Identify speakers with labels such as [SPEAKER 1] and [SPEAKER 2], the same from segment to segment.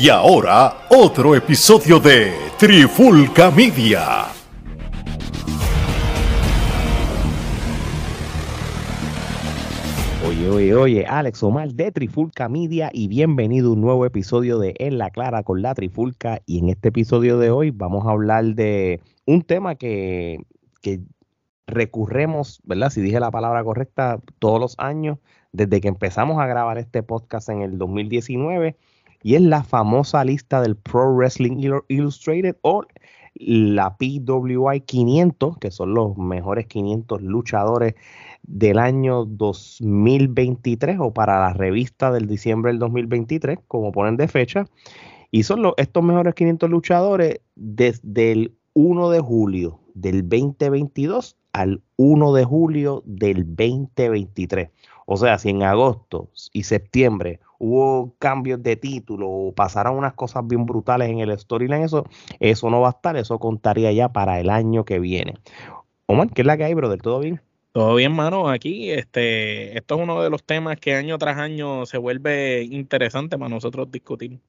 [SPEAKER 1] Y ahora, otro episodio de Trifulca Media.
[SPEAKER 2] Oye, oye, oye, Alex Omar de Trifulca Media y bienvenido a un nuevo episodio de En la Clara con la Trifulca. Y en este episodio de hoy vamos a hablar de un tema que, que recurremos, ¿verdad? Si dije la palabra correcta, todos los años, desde que empezamos a grabar este podcast en el 2019 y es la famosa lista del Pro Wrestling Illustrated o la PWI 500, que son los mejores 500 luchadores del año 2023 o para la revista del diciembre del 2023, como ponen de fecha. Y son los, estos mejores 500 luchadores desde el 1 de julio del 2022 al 1 de julio del 2023. O sea, si en agosto y septiembre hubo cambios de título o pasaron unas cosas bien brutales en el storyline, eso, eso no va a estar, eso contaría ya para el año que viene. Omar, ¿qué es la que hay, brother? ¿Todo bien?
[SPEAKER 3] Todo bien, mano. Aquí, este, esto es uno de los temas que año tras año se vuelve interesante para nosotros discutir.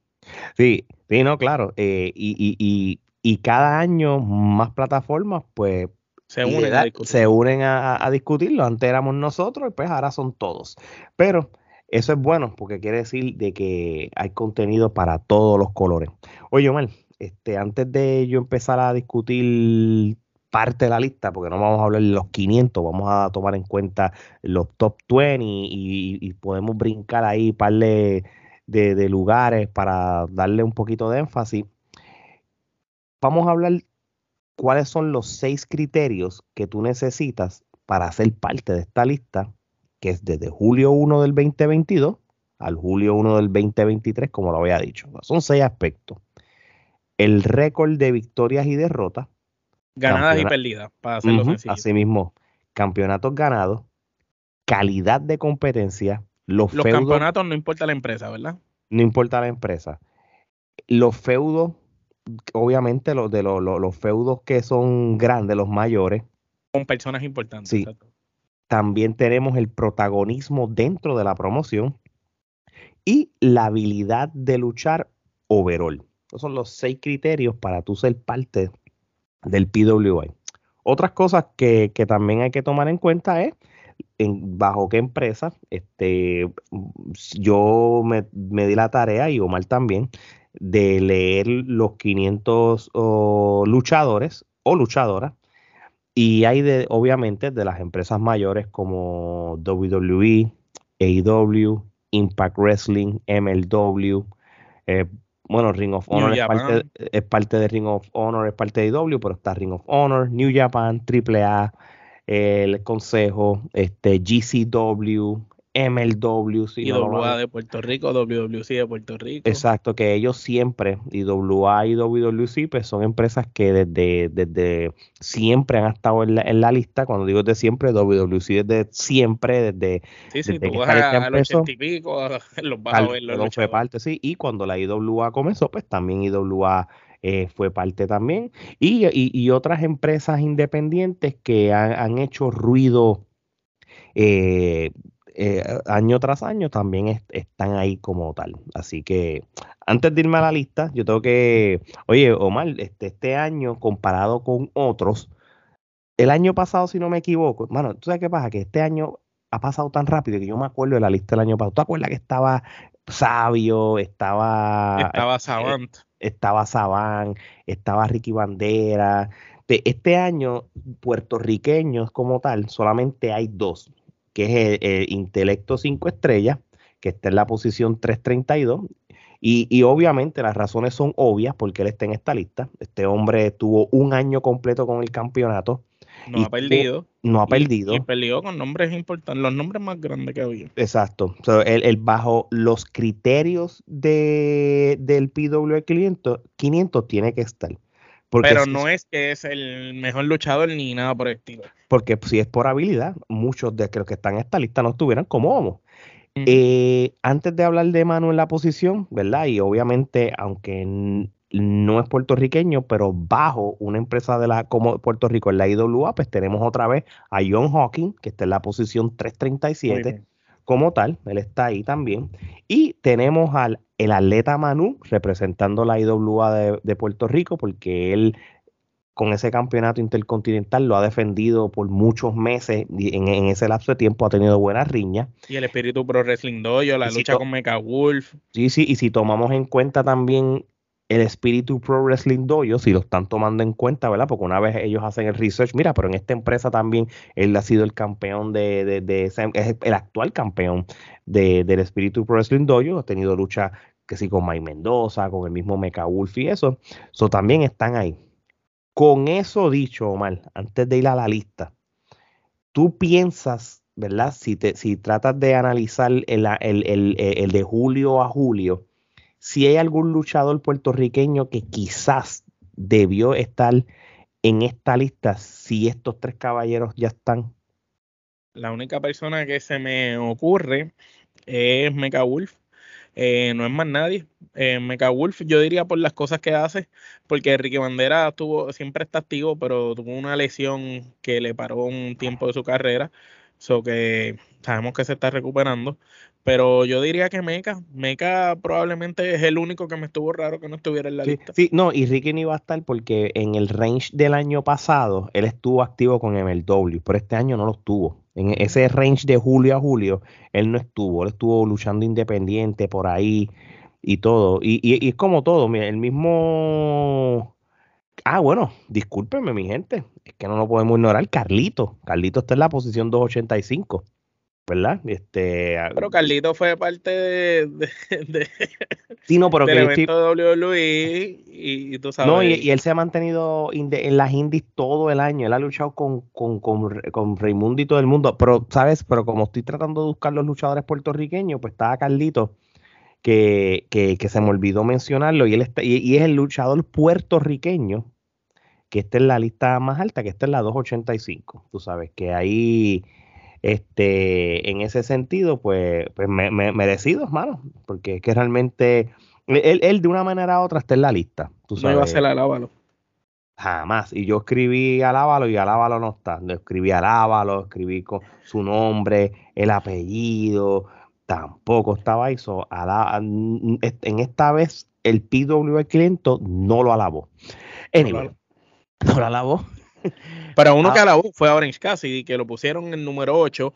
[SPEAKER 2] Sí, sí, no, claro. Eh, y, y, y, y cada año más plataformas, pues se unen, a, se unen a, discutirlo. Antes éramos nosotros y pues ahora son todos. Pero eso es bueno porque quiere decir de que hay contenido para todos los colores. Oye, Omar, este, antes de yo empezar a discutir parte de la lista, porque no vamos a hablar de los 500, vamos a tomar en cuenta los top 20 y, podemos brincar ahí un par de, de lugares para darle un poquito de énfasis. Vamos a hablar cuáles son los seis criterios que tú necesitas para ser parte de esta lista que es desde julio 1 del 2022 al julio 1 del 2023, como lo había dicho. Son seis aspectos. El récord de victorias y derrotas.
[SPEAKER 3] Ganadas y perdidas, para hacerlo sencillo.
[SPEAKER 2] Asimismo, campeonatos ganados, calidad de competencia, los,
[SPEAKER 3] los campeonatos no importa la empresa, ¿verdad?
[SPEAKER 2] No importa la empresa. Los feudos, obviamente los de los, los, feudos que son grandes, los mayores.
[SPEAKER 3] Con personas importantes.
[SPEAKER 2] Sí. También tenemos el protagonismo dentro de la promoción y la habilidad de luchar overall. Esos son los seis criterios para tú ser parte del PWI. Otras cosas que, también hay que tomar en cuenta es bajo qué empresa. Este, yo me, di la tarea, y Omar también, de leer los 500 luchadores o luchadoras y hay de, obviamente, de las empresas mayores como WWE, AEW, Impact Wrestling, MLW, eh, bueno, Ring of Honor es parte, de Ring of Honor, es parte de AEW, pero está Ring of Honor, New Japan, AAA, el Consejo, este, GCW, MLW.
[SPEAKER 3] Si IWA de Puerto Rico, WWC de Puerto Rico.
[SPEAKER 2] Exacto, que ellos siempre, IWA y WWC, pues son empresas que desde, desde siempre han estado en la, en la lista. Cuando digo desde siempre, WWC desde siempre, desde,
[SPEAKER 3] sí, sí, desde que a, a los y pico, los vas a ver
[SPEAKER 2] los fue parte, sí, y cuando la IWA comenzó, pues también IWA eh, fue parte también. Y, y, y, otras empresas independientes que han, han hecho ruido eh, eh, año tras año también están ahí como tal. Así que antes de irme a la lista, yo tengo que, oye, Omar, este, este año comparado con otros, el año pasado, si no me equivoco, bueno, ¿tú sabes qué pasa? Que este año ha pasado tan rápido que yo me acuerdo de la lista del año pasado. ¿Tú te acuerdas que estaba Sabio, estaba...
[SPEAKER 3] Estaba eh, Savant.
[SPEAKER 2] estaba Saban, estaba Ricky Bandera. este año, puertorriqueños como tal, solamente hay dos que es el, Intelecto 5 estrellas, que está en la posición 332. Y, y, obviamente las razones son obvias porque él está en esta lista. Este hombre tuvo un año completo con el campeonato.
[SPEAKER 3] No ha perdido.
[SPEAKER 2] No ha perdido.
[SPEAKER 3] Y, perdió con nombres importantes, los nombres más grandes que había.
[SPEAKER 2] Exacto. él, bajo los criterios de, del PW 500, 500 tiene que estar.
[SPEAKER 3] Pero no es que es el mejor luchador ni nada por el estilo.
[SPEAKER 2] Porque si es por habilidad, muchos de los que están en esta lista no estuvieran como Homo. Eh, antes de hablar de Manu en la posición, ¿verdad? Y obviamente, aunque no es puertorriqueño, pero bajo una empresa de la como Puerto Rico en la IWA, pues tenemos otra vez a John Hawking, que está en la posición 337 como tal, él está ahí también. Y tenemos al el atleta Manu representando la IWA de, de Puerto Rico, porque él con ese campeonato intercontinental lo ha defendido por muchos meses y en, ese lapso de tiempo ha tenido buenas riñas.
[SPEAKER 3] Y el espíritu pro wrestling dojo, la lucha con Mecha Wolf.
[SPEAKER 2] Sí, sí, y si tomamos en cuenta también el espíritu pro wrestling dojo, si lo están tomando en cuenta, ¿verdad? Porque una vez ellos hacen el research, mira, pero en esta empresa también él ha sido el campeón de, de, el actual campeón de, del espíritu pro wrestling dojo, ha tenido lucha que sí con Mike Mendoza, con el mismo Mecha Wolf y eso, eso también están ahí. Con eso dicho, Omar, antes de ir a la lista, tú piensas, ¿verdad? Si, te, si tratas de analizar el, el, de julio a julio, si hay algún luchador puertorriqueño que quizás debió estar en esta lista si estos tres caballeros ya están.
[SPEAKER 3] La única persona que se me ocurre es Mecha Wolf. Eh, no es más nadie. Eh, Mecha Wolf, yo diría por las cosas que hace, porque Ricky Bandera tuvo, siempre está activo, pero tuvo una lesión que le paró un tiempo de su carrera, so que sabemos que se está recuperando. Pero yo diría que Mecha, Mecha probablemente es el único que me estuvo raro que no estuviera en la lista.
[SPEAKER 2] Sí, no, y Ricky no iba a estar porque en el range del año pasado él estuvo activo con MLW, pero este año no lo estuvo. En ese range de julio a julio, él no estuvo, él estuvo luchando independiente por ahí y todo. Y, y, es como todo, mira, el mismo... Ah, bueno, discúlpenme mi gente, es que no lo podemos ignorar. Carlito, Carlito está en la posición 285. ¿Verdad? Este,
[SPEAKER 3] pero Carlito fue parte de, de,
[SPEAKER 2] sí, no, pero
[SPEAKER 3] del que evento de WWE y, tú sabes.
[SPEAKER 2] No, y, él se ha mantenido en las indies todo el año. Él ha luchado con, con, con, con Raimundo y todo el mundo. Pero, ¿sabes? Pero como estoy tratando de buscar los luchadores puertorriqueños, pues estaba Carlito. Que, que, que se me olvidó mencionarlo, y él está, y, es el luchador puertorriqueño que está en la lista más alta, que está en la 285. Tú sabes que ahí este, en ese sentido, pues, pues me, me, merecido, hermano, porque es que realmente él, él, de una manera u otra está en la lista. Tú
[SPEAKER 3] No iba a ser Alábalo.
[SPEAKER 2] Jamás. Y yo escribí Alábalo y Alábalo no está. Lo escribí Alábalo, escribí con su nombre, el apellido, tampoco estaba ahí. en esta vez el PW cliente no lo alabó. Anyway, no lo alabó.
[SPEAKER 3] Para uno que ah. alabó fue Orange Cassidy, que lo pusieron en número 8,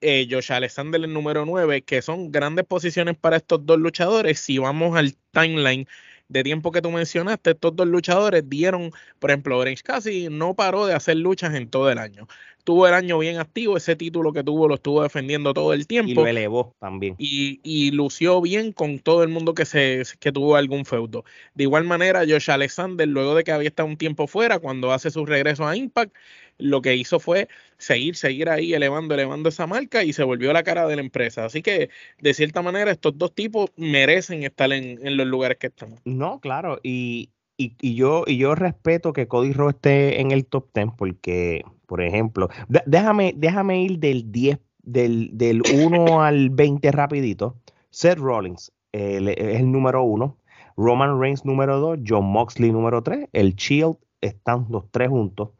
[SPEAKER 3] eh, Josh Alexander en número 9, que son grandes posiciones para estos dos luchadores. Si vamos al timeline de tiempo que tú mencionaste, estos dos luchadores dieron, por ejemplo, Orange Cassidy no paró de hacer luchas en todo el año tuvo el año bien activo, ese título que tuvo lo estuvo defendiendo todo el tiempo. Y
[SPEAKER 2] lo elevó también.
[SPEAKER 3] Y, y lució bien con todo el mundo que, se, que tuvo algún feudo. De igual manera, Josh Alexander, luego de que había estado un tiempo fuera, cuando hace su regreso a Impact, lo que hizo fue seguir, seguir ahí elevando, elevando esa marca y se volvió la cara de la empresa. Así que, de cierta manera, estos dos tipos merecen estar en, en los lugares que están.
[SPEAKER 2] No, claro, y, y, yo, y yo respeto que Cody Rhodes esté en el top 10 porque, por ejemplo, déjame, déjame ir del 10, del, del 1 al 20 rapidito. Seth Rollins es el número 1, Roman Reigns número 2, John Moxley número 3, el Shield están los tres juntos.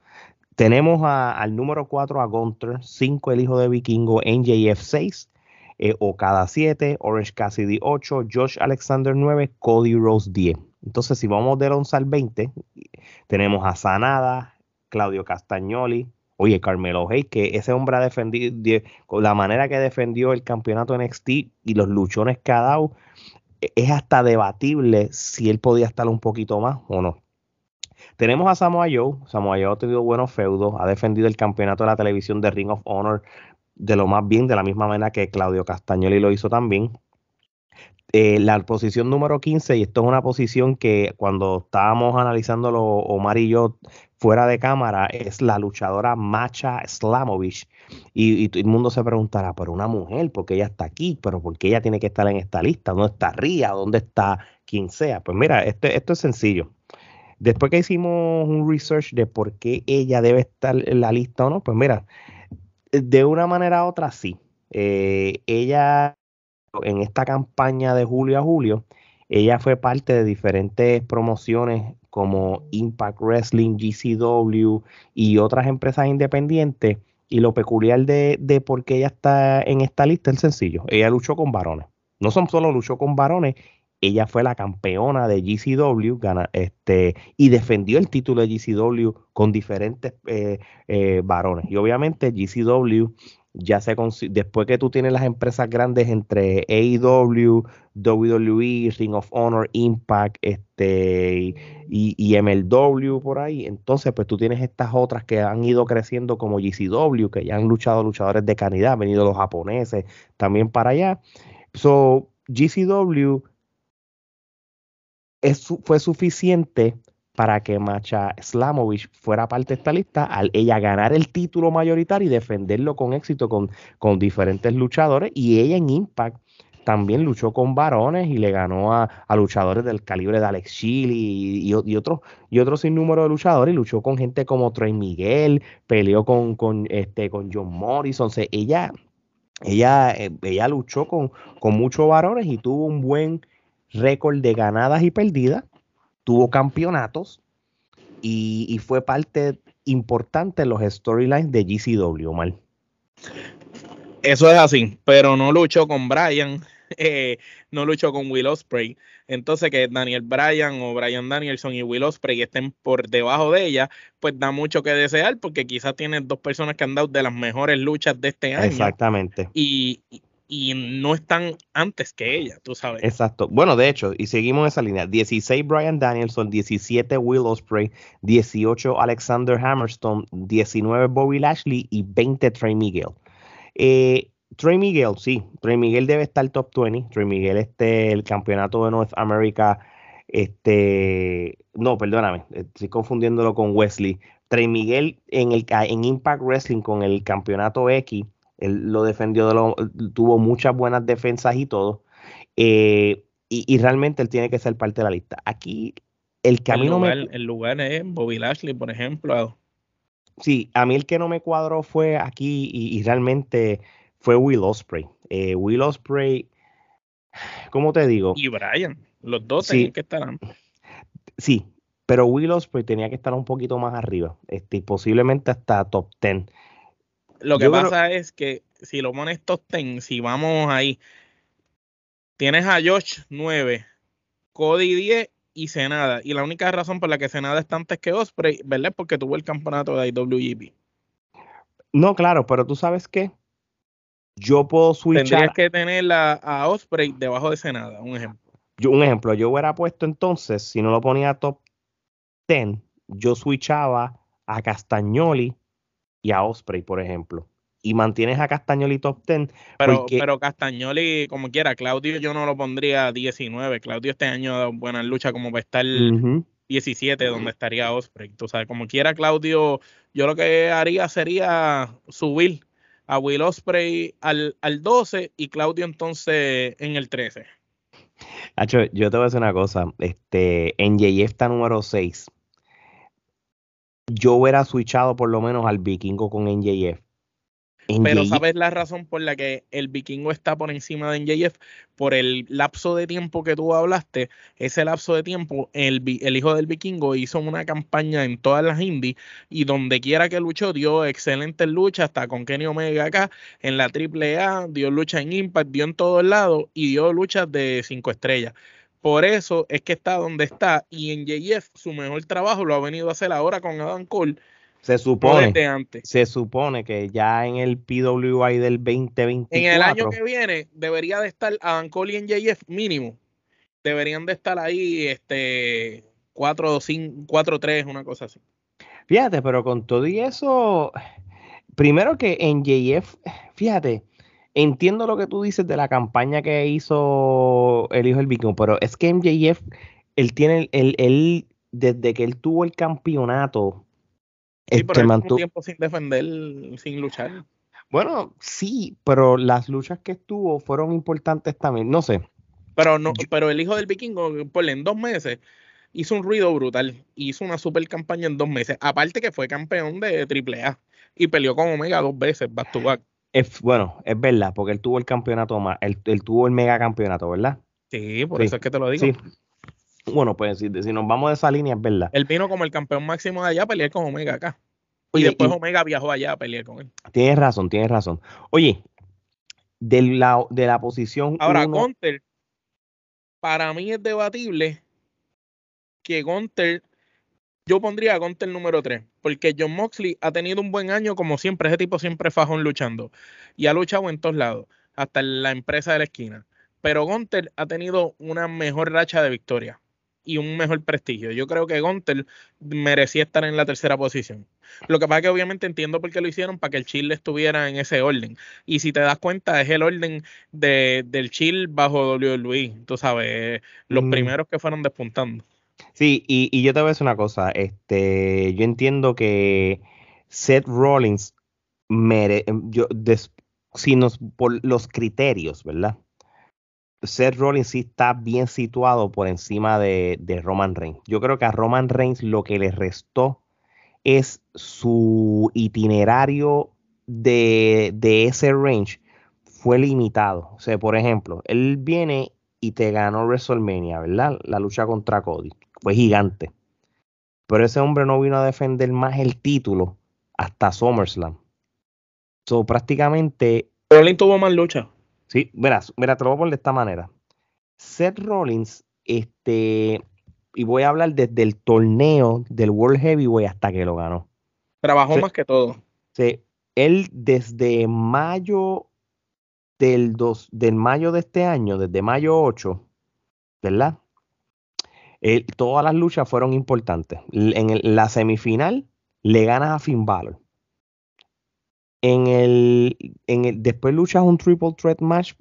[SPEAKER 2] Tenemos al número 4 a Gunter, 5 el hijo de Vikingo, NJF 6, eh, Okada 7, Orange Cassidy 8, Josh Alexander 9, Cody Rose 10. Entonces, si vamos del 11 al 20, tenemos a Sanada, Claudio Castagnoli, oye, Carmelo Hayes, que ese hombre ha defendido, con la manera que defendió el campeonato NXT y los luchones que ha dado, e, es hasta debatible si él podía estar un poquito más o no. Tenemos a Samoa Joe. Samoa Joe ha tenido buenos feudos, ha defendido el campeonato de la televisión de Ring of Honor de lo más bien, de la misma manera que Claudio Castagnoli lo hizo también. Eh, la posición número 15, y esto es una posición que cuando estábamos analizándolo Omar y yo fuera de cámara, es la luchadora Macha Slamovich. Y, todo el mundo se preguntará, pero una mujer, ¿por qué ella está aquí? ¿Pero por qué ella tiene que estar en esta lista? ¿Dónde está Ría? ¿Dónde está quien sea? Pues mira, este, esto es sencillo. Después que hicimos un research de por qué ella debe estar en la lista o no, pues mira, de una manera u otra sí. Eh, ella en esta campaña de julio a julio, ella fue parte de diferentes promociones como Impact Wrestling, GCW y otras empresas independientes Y lo peculiar de, de por qué ella está en esta lista es sencillo. Ella luchó con varones. No son solo luchó con varones, ella fue la campeona de GCW gana, este, y defendió el título de GCW con diferentes eh, eh, varones. Y obviamente GCW ya se después que tú tienes las empresas grandes entre AEW, WWE, Ring of Honor, Impact, este y, y, MLW por ahí, entonces pues tú tienes estas otras que han ido creciendo como GCW, que ya han luchado luchadores de calidad, han venido los japoneses también para allá. So, GCW fue suficiente para que Macha Slamovich fuera parte de esta lista al ella ganar el título mayoritario y defenderlo con éxito con, con diferentes luchadores. Y ella en Impact también luchó con varones y le ganó a, luchadores del calibre de Alex Chili y, y, otros y otro sinnúmero de luchadores. Y luchó con gente como Trey Miguel, peleó con, con, este, con John Morrison. ella, ella, eh, ella luchó con, con muchos varones y tuvo un buen récord de ganadas y perdidas, tuvo campeonatos y, fue parte importante en los storylines de GCW, mal.
[SPEAKER 3] Eso es así, pero no luchó con Brian, eh, no luchó con Will Ospreay. Entonces que Daniel Bryan o Brian Danielson y Will Ospreay estén por debajo de ella, pues da mucho que desear porque quizás tienen dos personas que han dado de las mejores luchas de este año.
[SPEAKER 2] Exactamente.
[SPEAKER 3] Y, y no están antes que ella, tú sabes.
[SPEAKER 2] Exacto. Bueno, de hecho, y seguimos esa línea, 16 Brian Danielson, 17 Will Ospreay, 18 Alexander Hammerstone, 19 Bobby Lashley y 20 Trey Miguel. Eh, Trey Miguel, sí, Trey Miguel debe estar top 20. Trey Miguel, este, el campeonato de North America, este, no, perdóname, estoy confundiéndolo con Wesley. Trey Miguel en, el, en Impact Wrestling con el campeonato X él lo defendió, tuvo muchas buenas defensas y todo. Eh, y, realmente él tiene que ser parte de la lista. Aquí el camino
[SPEAKER 3] el El lugar es Bobby Lashley, por ejemplo.
[SPEAKER 2] Sí, a mí el que no me cuadró fue aquí y, realmente fue Will Osprey. Eh, Will Osprey, ¿cómo te digo?
[SPEAKER 3] Y Brian, los dos tenían que estar.
[SPEAKER 2] Sí, pero Will Osprey tenía que estar un poquito más arriba, este, posiblemente hasta top 10.
[SPEAKER 3] Lo que pasa es que si lo pones top 10, si vamos ahí, tienes a Josh 9, Cody 10 y Senada. Y la única razón por la que Senada está antes que Osprey, ¿verdad? Es porque tuvo el campeonato de IWGP.
[SPEAKER 2] No, claro, pero tú sabes qué? Yo puedo switchar.
[SPEAKER 3] Tendrías que tener a, Osprey debajo de Senada, un ejemplo.
[SPEAKER 2] Yo, un ejemplo, yo hubiera puesto entonces, si no lo ponía top 10, yo switchaba a Castagnoli y a Osprey, por ejemplo. Y mantienes a Castagnoli top 10.
[SPEAKER 3] Pero, pero Castagnoli, como quiera, Claudio yo no lo pondría 19. Claudio este año ha dado buena lucha como para estar 17, donde estaría Osprey. Tú sabes, como quiera, Claudio, yo lo que haría sería subir a Will Osprey al, al 12 y Claudio entonces en el 13.
[SPEAKER 2] Hacho, yo te voy a decir una cosa. Este, en JF está número 6 yo hubiera switchado por lo menos al vikingo con NJF.
[SPEAKER 3] Pero ¿sabes la razón por la que el vikingo está por encima de NJF? Por el lapso de tiempo que tú hablaste, ese lapso de tiempo, el, el hijo del vikingo hizo una campaña en todas las indies y donde quiera que luchó dio excelentes luchas, hasta con Kenny Omega acá, en la AAA, dio lucha en Impact, dio en todos lados y dio luchas de cinco estrellas. Por eso es que está donde está. Y en JF su mejor trabajo lo ha venido a hacer ahora con Adam Cole.
[SPEAKER 2] Se supone, se supone que ya en el PWI del 2024.
[SPEAKER 3] En el año que viene debería de estar Adam Cole y en JF mínimo. Deberían de estar ahí este 4 4 3, una cosa así.
[SPEAKER 2] Fíjate, pero con todo y eso primero que en JF, fíjate, entiendo lo que tú dices de la campaña que hizo el hijo del vikingo, pero es que MJF, él tiene, él, él desde que él tuvo el campeonato,
[SPEAKER 3] sí, este, pero mantuvo tiempo sin defender, sin luchar.
[SPEAKER 2] Bueno, sí, pero las luchas que estuvo fueron importantes también, no sé.
[SPEAKER 3] Pero no, pero el hijo del vikingo, por en dos meses, hizo un ruido brutal. Hizo una super campaña en dos meses. Aparte que fue campeón de AAA y peleó con Omega dos veces, back to back.
[SPEAKER 2] Es, bueno, es verdad, porque él tuvo el campeonato más, él, tuvo el mega campeonato, ¿verdad?
[SPEAKER 3] Sí, por eso es que te lo digo. Sí.
[SPEAKER 2] Bueno, pues si, si, nos vamos de esa línea, es verdad.
[SPEAKER 3] Él vino como el campeón máximo de allá a pelear con Omega acá. y después Omega viajó allá a pelear con él.
[SPEAKER 2] Tienes razón, tienes razón. Oye, de la, de la posición.
[SPEAKER 3] Ahora, Gunter, para mí es debatible que Gunter, yo pondría a Gunter número 3, porque John Moxley ha tenido un buen año, como siempre, ese tipo siempre fajón luchando, y ha luchado en todos lados, hasta en la empresa de la esquina. Pero Gunter ha tenido una mejor racha de victoria y un mejor prestigio. Yo creo que Gunter merecía estar en la tercera posición. Lo que pasa es que obviamente entiendo por qué lo hicieron para que el Chile estuviera en ese orden. Y si te das cuenta, es el orden de, del Chile bajo WWE. Tú sabes, los mm. primeros que fueron despuntando.
[SPEAKER 2] Sí, y, yo te voy a decir una cosa. Este, yo entiendo que Seth Rollins mere, yo, por los criterios, ¿verdad? Seth Rollins sí está bien situado por encima de, Roman Reigns. Yo creo que a Roman Reigns lo que le restó es su itinerario de, ese range fue limitado. O sea, por ejemplo, él viene y te ganó WrestleMania, ¿verdad? La lucha contra Cody. Fue gigante. Pero ese hombre no vino a defender más el título hasta SummerSlam. So, prácticamente.
[SPEAKER 3] Rollins tuvo más lucha.
[SPEAKER 2] Sí, verás, mira, te lo voy a poner de esta manera. Seth Rollins, este, y voy a hablar desde el torneo del World Heavyweight hasta que lo ganó.
[SPEAKER 3] Trabajó más que todo.
[SPEAKER 2] Sí, él desde mayo del, dos, del mayo de este año, desde mayo 8, ¿verdad? Todas las luchas fueron importantes. En la semifinal le ganas a Finn Balor. En el, en el, después luchas un triple threat match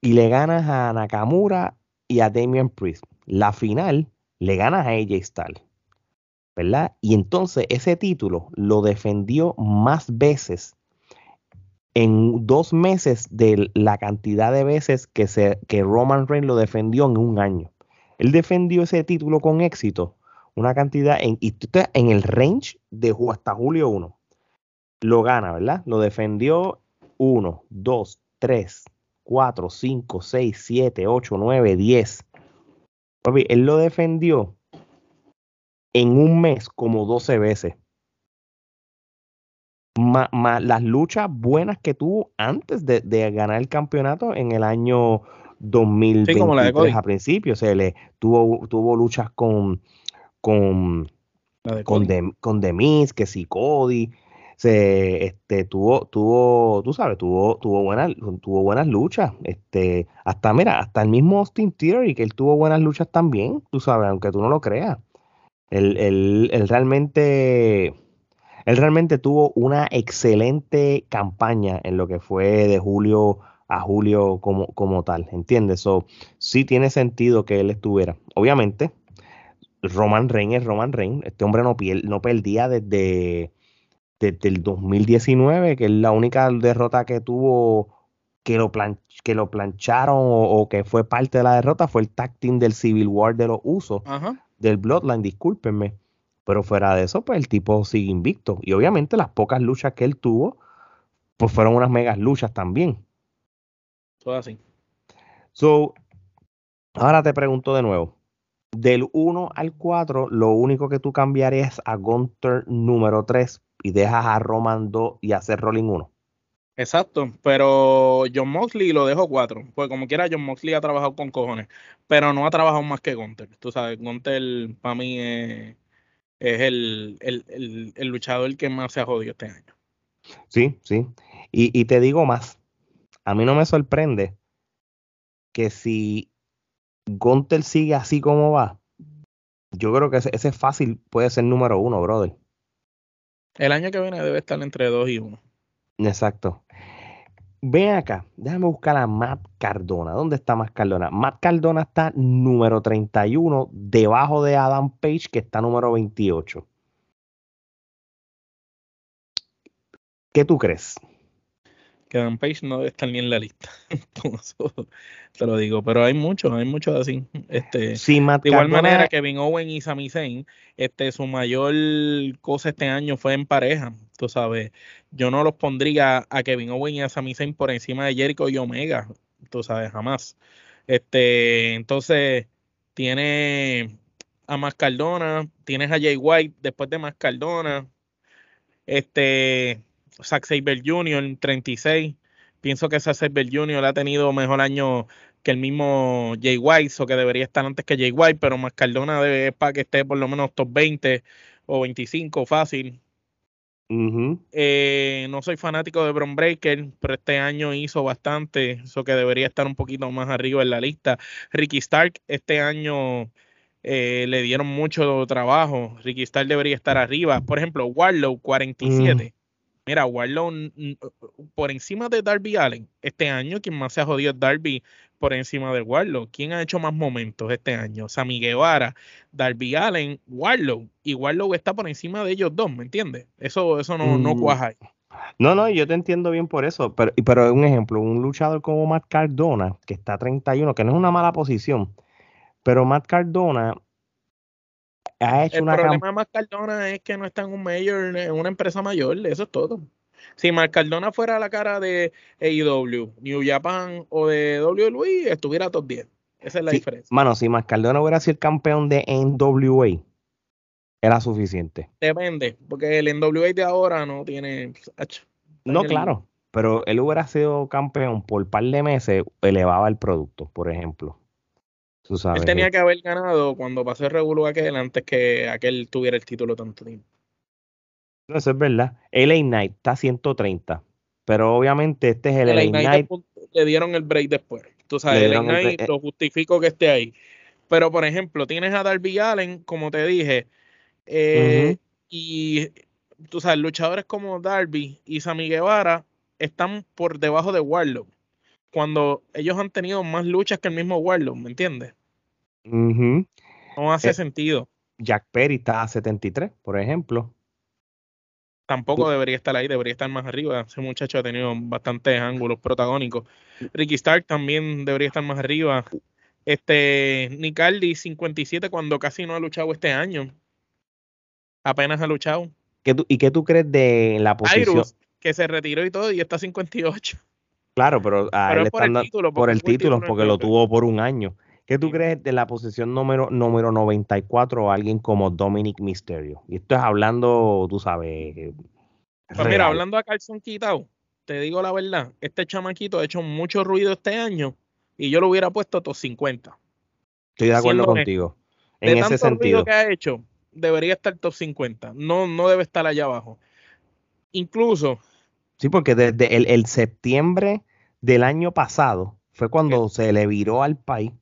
[SPEAKER 2] y le ganas a Nakamura y a Damian Priest. La final le ganas a AJ Styles. ¿Verdad? Y entonces ese título lo defendió más veces en dos meses de la cantidad de veces que, se, que Roman Reigns lo defendió en un año. Él defendió ese título con éxito, una cantidad en, en el range de hasta julio 1 lo gana, ¿verdad? Lo defendió 1, 2, 3, 4, 5, 6, 7, 8, 9, 10. Papi, él lo defendió en un mes como 12 veces. Más las luchas buenas que tuvo antes de, ganar el campeonato en el año 2023 a principio. Se le tuvo, tuvo luchas con con, con, con Demis, que sí, Cody, se este tuvo tuvo tú sabes tuvo tuvo buenas tuvo buenas luchas este hasta mira hasta el mismo Austin Theory que él tuvo buenas luchas también tú sabes aunque tú no lo creas él, él, realmente él realmente tuvo una excelente campaña en lo que fue de julio a julio como, como tal, ¿entiendes? So, sí tiene sentido que él estuviera. Obviamente, Roman Reigns es Roman Reigns. Este hombre no, no perdía desde, desde el 2019, que es la única derrota que tuvo que lo, que lo plancharon o, que fue parte de la derrota fue el tag team del Civil War de los usos del Bloodline, discúlpenme. Pero fuera de eso, pues el tipo sigue invicto. Y obviamente las pocas luchas que él tuvo, pues fueron unas megas luchas también.
[SPEAKER 3] Todo así.
[SPEAKER 2] So, ahora te pregunto de nuevo. Del 1 al 4, lo único que tú cambiarías a Gunter número 3 y dejas a Roman 2 y hacer Rolling 1.
[SPEAKER 3] Exacto, pero John Moxley lo dejo 4. Pues como quiera, John Moxley ha trabajado con cojones, pero no ha trabajado más que Gunter. Tú sabes, Gunter para mí es, el, luchador que más se ha jodido este año.
[SPEAKER 2] Sí, sí. Y, te digo más, a mí no me sorprende que si Gunter sigue así como va, yo creo que ese, ese fácil puede ser número uno, brother.
[SPEAKER 3] El año que viene debe estar entre 2 y 1.
[SPEAKER 2] Exacto. Ven acá, déjame buscar a Matt Cardona. ¿Dónde está Matt Cardona? Matt Cardona está número 31, debajo de Adam Page, que está número 28. ¿Qué tú crees?
[SPEAKER 3] Que Dan Page no debe estar ni en la lista. te lo digo, pero hay muchos, hay muchos así. Este, de igual manera, Kevin Owen y Sami Zayn, este, su mayor cosa este año fue en pareja. Tú sabes, yo no los pondría a Kevin Owen y a Sami Zayn por encima de Jericho y Omega. Tú sabes, jamás. Este, entonces, tiene a Mascardona, tienes a Jay White después de Mascardona, Este, Zack Saber Jr., 36. Pienso que Zack Saber Jr. ha tenido mejor año que el mismo Jay White, o que debería estar antes que Jay White, pero más Cardona debe para que esté por lo menos top 20 o 25 fácil. Eh, no soy fanático de Bron Breaker, pero este año hizo bastante, eso que debería estar un poquito más arriba en la lista. Ricky Stark, este año eh, le dieron mucho trabajo. Ricky Stark debería estar arriba. Por ejemplo, Warlow, 47. Mira, Warlow por encima de Darby Allen este año, quien más se ha jodido es Darby por encima de Warlow. ¿Quién ha hecho más momentos este año? Sammy Guevara, Darby Allen, Warlow. Y Warlow está por encima de ellos dos, ¿me entiendes? Eso, eso no, no mm. cuaja ahí.
[SPEAKER 2] No, no, yo te entiendo bien por eso. Pero, pero un ejemplo, un luchador como Matt Cardona, que está 31, que no es una mala posición, pero Matt Cardona
[SPEAKER 3] el problema de Marc Cardona es que no está en un mayor, en una empresa mayor, eso es todo. Si Marc Cardona fuera la cara de AEW, New Japan o de WWE, estuviera top 10. Esa es la diferencia.
[SPEAKER 2] Mano, si Marc Cardona hubiera sido campeón de NWA, era suficiente.
[SPEAKER 3] Depende, porque el NWA de ahora no tiene.
[SPEAKER 2] No, claro, pero él hubiera sido campeón por un par de meses, elevaba el producto, por ejemplo.
[SPEAKER 3] Él tenía que haber ganado cuando pasó el Revolu aquel antes que aquel tuviera el título tanto tiempo.
[SPEAKER 2] No, eso es verdad. LA Knight está a 130. Pero obviamente este es el LA, Knight.
[SPEAKER 3] Le dieron el break después. Tú sabes, LA Knight lo justifico que esté ahí. Pero por ejemplo, tienes a Darby Allen, como te dije, eh, y tú sabes, luchadores como Darby y Sammy Guevara están por debajo de Warlock cuando ellos han tenido más luchas que el mismo Warlock, ¿me entiendes? No hace eh, sentido.
[SPEAKER 2] Jack Perry está a 73, por ejemplo.
[SPEAKER 3] Tampoco debería estar ahí, debería estar más arriba. Ese muchacho ha tenido bastantes ángulos protagónicos. Ricky Stark también debería estar más arriba. Este, Nicaldi 57 cuando casi no ha luchado este año. Apenas ha luchado.
[SPEAKER 2] ¿Y qué tú crees de la posición?
[SPEAKER 3] que se retiró y todo y está 58.
[SPEAKER 2] Claro, pero, por el título, por el título porque lo tuvo por un año. ¿Qué tú crees de la posición número, número 94 a alguien como Dominic Mysterio? Y esto es hablando, tú sabes.
[SPEAKER 3] Pues mira, hablando a calzón quitado, te digo la verdad, este chamaquito ha hecho mucho ruido este año y yo lo hubiera puesto a top 50.
[SPEAKER 2] Estoy de acuerdo contigo. En ese sentido. Ruido
[SPEAKER 3] que ha hecho, debería estar top 50. No, no debe estar allá abajo. Incluso
[SPEAKER 2] Sí, porque desde el, septiembre del año pasado fue cuando se le viró al país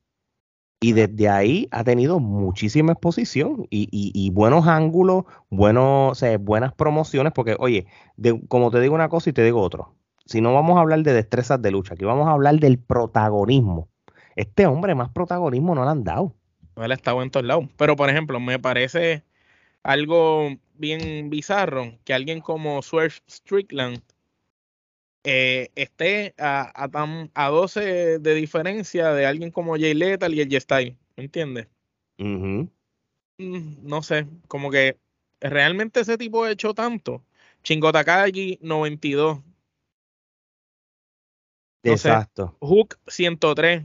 [SPEAKER 2] y desde ahí ha tenido muchísima exposición y, buenos ángulos, buenos, buenas promociones, porque oye, como te digo una cosa y te digo otro, si no vamos a hablar de destrezas de lucha, aquí vamos a hablar del protagonismo. Este hombre más protagonismo no le han dado.
[SPEAKER 3] No, él ha estado en todos lados. Pero, por ejemplo, me parece algo bien bizarro que alguien como Swerve Strickland eh, esté a, a, a 12 de diferencia de alguien como Jay Lethal y el J-Style, ¿me entiendes? Mm, no sé, como que realmente ese tipo ha hecho tanto. Chingo Takagi 92.
[SPEAKER 2] Exacto.
[SPEAKER 3] Hook 103.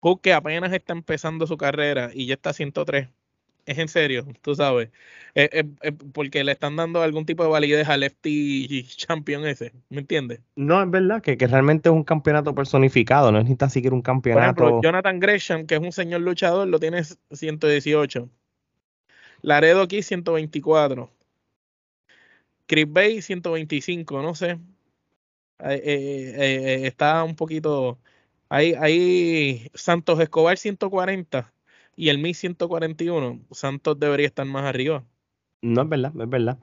[SPEAKER 3] Hook que apenas está empezando su carrera y ya está 103 es en serio, tú sabes. porque le están dando algún tipo de validez al Lefty Champion ese, ¿me entiendes?
[SPEAKER 2] No, es verdad que, realmente es un campeonato personificado, no es ni tan siquiera un campeonato. Por ejemplo,
[SPEAKER 3] Jonathan Gresham, que es un señor luchador, lo tiene 118. Laredo aquí 124. Chris Bay 125, no sé. Eh, eh, eh, está un poquito. Ahí, ahí Santos Escobar 140 y el 1141, Santos debería estar más arriba.
[SPEAKER 2] No es verdad, es verdad.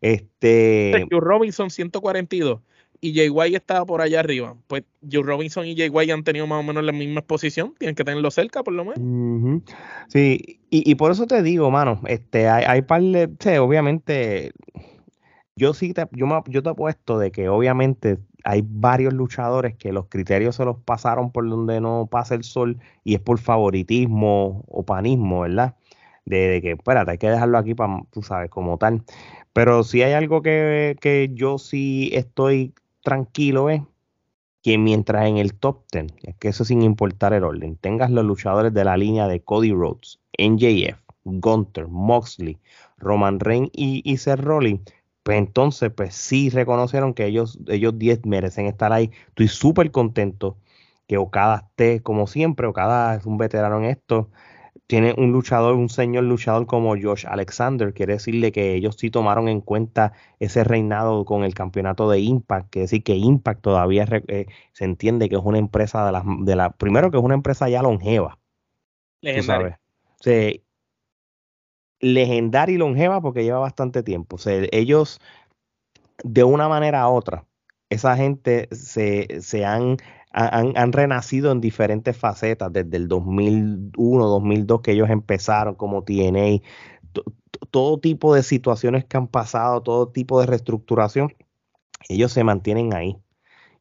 [SPEAKER 2] Este.
[SPEAKER 3] Joe Robinson 142 y Jay White estaba por allá arriba. Pues Joe Robinson y Jay White han tenido más o menos la misma posición, tienen que tenerlo cerca por lo menos.
[SPEAKER 2] Sí, y, por eso te digo, mano, este, hay, hay par de, obviamente, yo sí te, yo, me, yo te apuesto de que obviamente hay varios luchadores que los criterios se los pasaron por donde no pasa el sol y es por favoritismo o panismo, ¿verdad? De, que, espérate, hay que dejarlo aquí para, tú sabes, como tal. Pero si hay algo que, que yo sí estoy tranquilo es que mientras en el top 10, es que eso sin importar el orden, tengas los luchadores de la línea de Cody Rhodes, NJF, Gunter, Moxley, Roman Reigns y, y Seth Rollins, pues entonces, pues sí reconocieron que ellos, ellos 10 merecen estar ahí. Estoy súper contento que Okada esté, como siempre, Okada es un veterano en esto. Tiene un luchador, un señor luchador como Josh Alexander, quiere decirle que ellos sí tomaron en cuenta ese reinado con el campeonato de Impact, quiere decir que Impact todavía eh, se entiende que es una empresa de la, de la, primero que es una empresa ya longeva.
[SPEAKER 3] Legendaria.
[SPEAKER 2] Sí, legendaria y longeva porque lleva bastante tiempo. O sea, ellos, de una manera u otra, esa gente se, se han, han, renacido en diferentes facetas, desde el 2001, 2002 que ellos empezaron como TNA, todo tipo de situaciones que han pasado, todo tipo de reestructuración, ellos se mantienen ahí.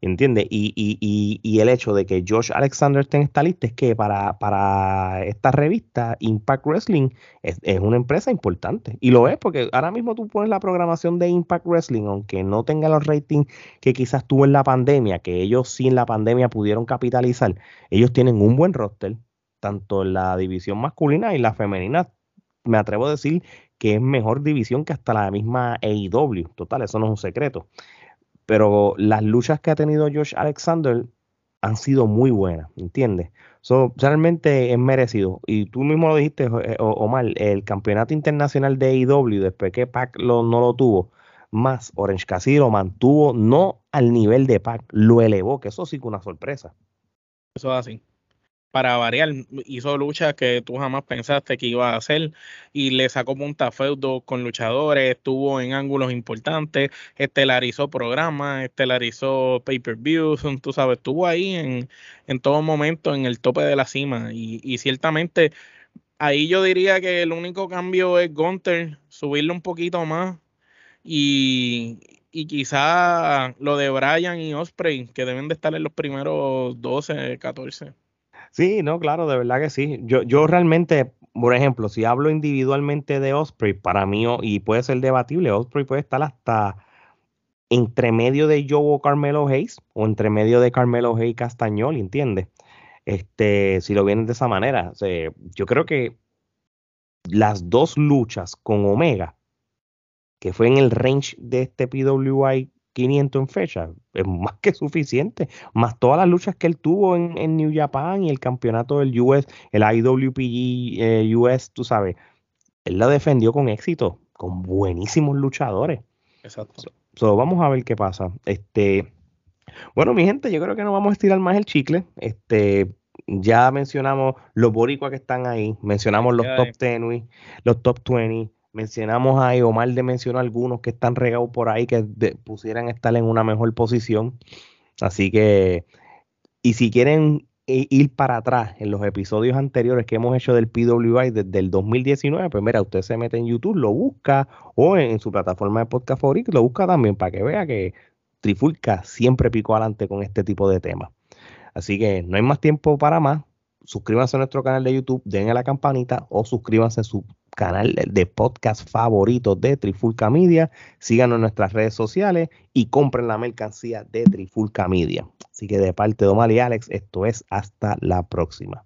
[SPEAKER 2] ¿Entiendes? Y, y, y, el hecho de que Josh Alexander esté en esta lista es que para, para esta revista, Impact Wrestling es, una empresa importante. Y lo es porque ahora mismo tú pones la programación de Impact Wrestling, aunque no tenga los ratings que quizás tuvo en la pandemia, que ellos sí en la pandemia pudieron capitalizar, ellos tienen un buen roster, tanto en la división masculina y la femenina. Me atrevo a decir que es mejor división que hasta la misma AEW. Total, eso no es un secreto pero las luchas que ha tenido Josh Alexander han sido muy buenas, ¿entiendes? So, realmente es merecido. Y tú mismo lo dijiste, eh, Omar, el campeonato internacional de AEW, después que Pac no lo tuvo, más Orange Cassidy lo mantuvo no al nivel de Pac, lo elevó, que eso sí que una sorpresa.
[SPEAKER 3] Eso es así para variar, hizo luchas que tú jamás pensaste que iba a hacer y le sacó punta feudo con luchadores, estuvo en ángulos importantes, estelarizó programas, estelarizó pay-per-views, tú sabes, estuvo ahí en, en todo momento en el tope de la cima y, ciertamente ahí yo diría que el único cambio es Gunter, subirle un poquito más y, y quizá lo de Brian y Osprey, que deben de estar en los primeros 12, 14.
[SPEAKER 2] Sí, no, claro, de verdad que sí. Yo, yo realmente, por ejemplo, si hablo individualmente de Osprey, para mí, y puede ser debatible, Osprey puede estar hasta entre medio de Joe o Carmelo Hayes, o entre medio de Carmelo Hayes Castañol, ¿entiendes? Este, si lo vienen de esa manera. yo creo que las dos luchas con Omega, que fue en el range de este PWI 500 en fecha, es más que suficiente, más todas las luchas que él tuvo en, New Japan y el campeonato del US, el IWPG eh, US, tú sabes, él la defendió con éxito, con buenísimos luchadores.
[SPEAKER 3] Exacto.
[SPEAKER 2] vamos a ver qué pasa. Este, bueno, mi gente, yo creo que no vamos a estirar más el chicle. Este, ya mencionamos los boricuas que están ahí, mencionamos los top 10, los top 20 Mencionamos ahí, Omar de mencionó algunos que están regados por ahí que pusieran estar en una mejor posición. Así que, y si quieren ir para atrás en los episodios anteriores que hemos hecho del PWI desde el 2019, pues mira, usted se mete en YouTube, lo busca o en, su plataforma de podcast favorito, lo busca también para que vea que Trifulca siempre picó adelante con este tipo de temas. Así que no hay más tiempo para más. Suscríbanse a nuestro canal de YouTube, denle a la campanita o suscríbanse a su canal de podcast favorito de Trifulca Media. Síganos en nuestras redes sociales y compren la mercancía de Trifulca Media. Así que de parte de Omar y Alex, esto es hasta la próxima.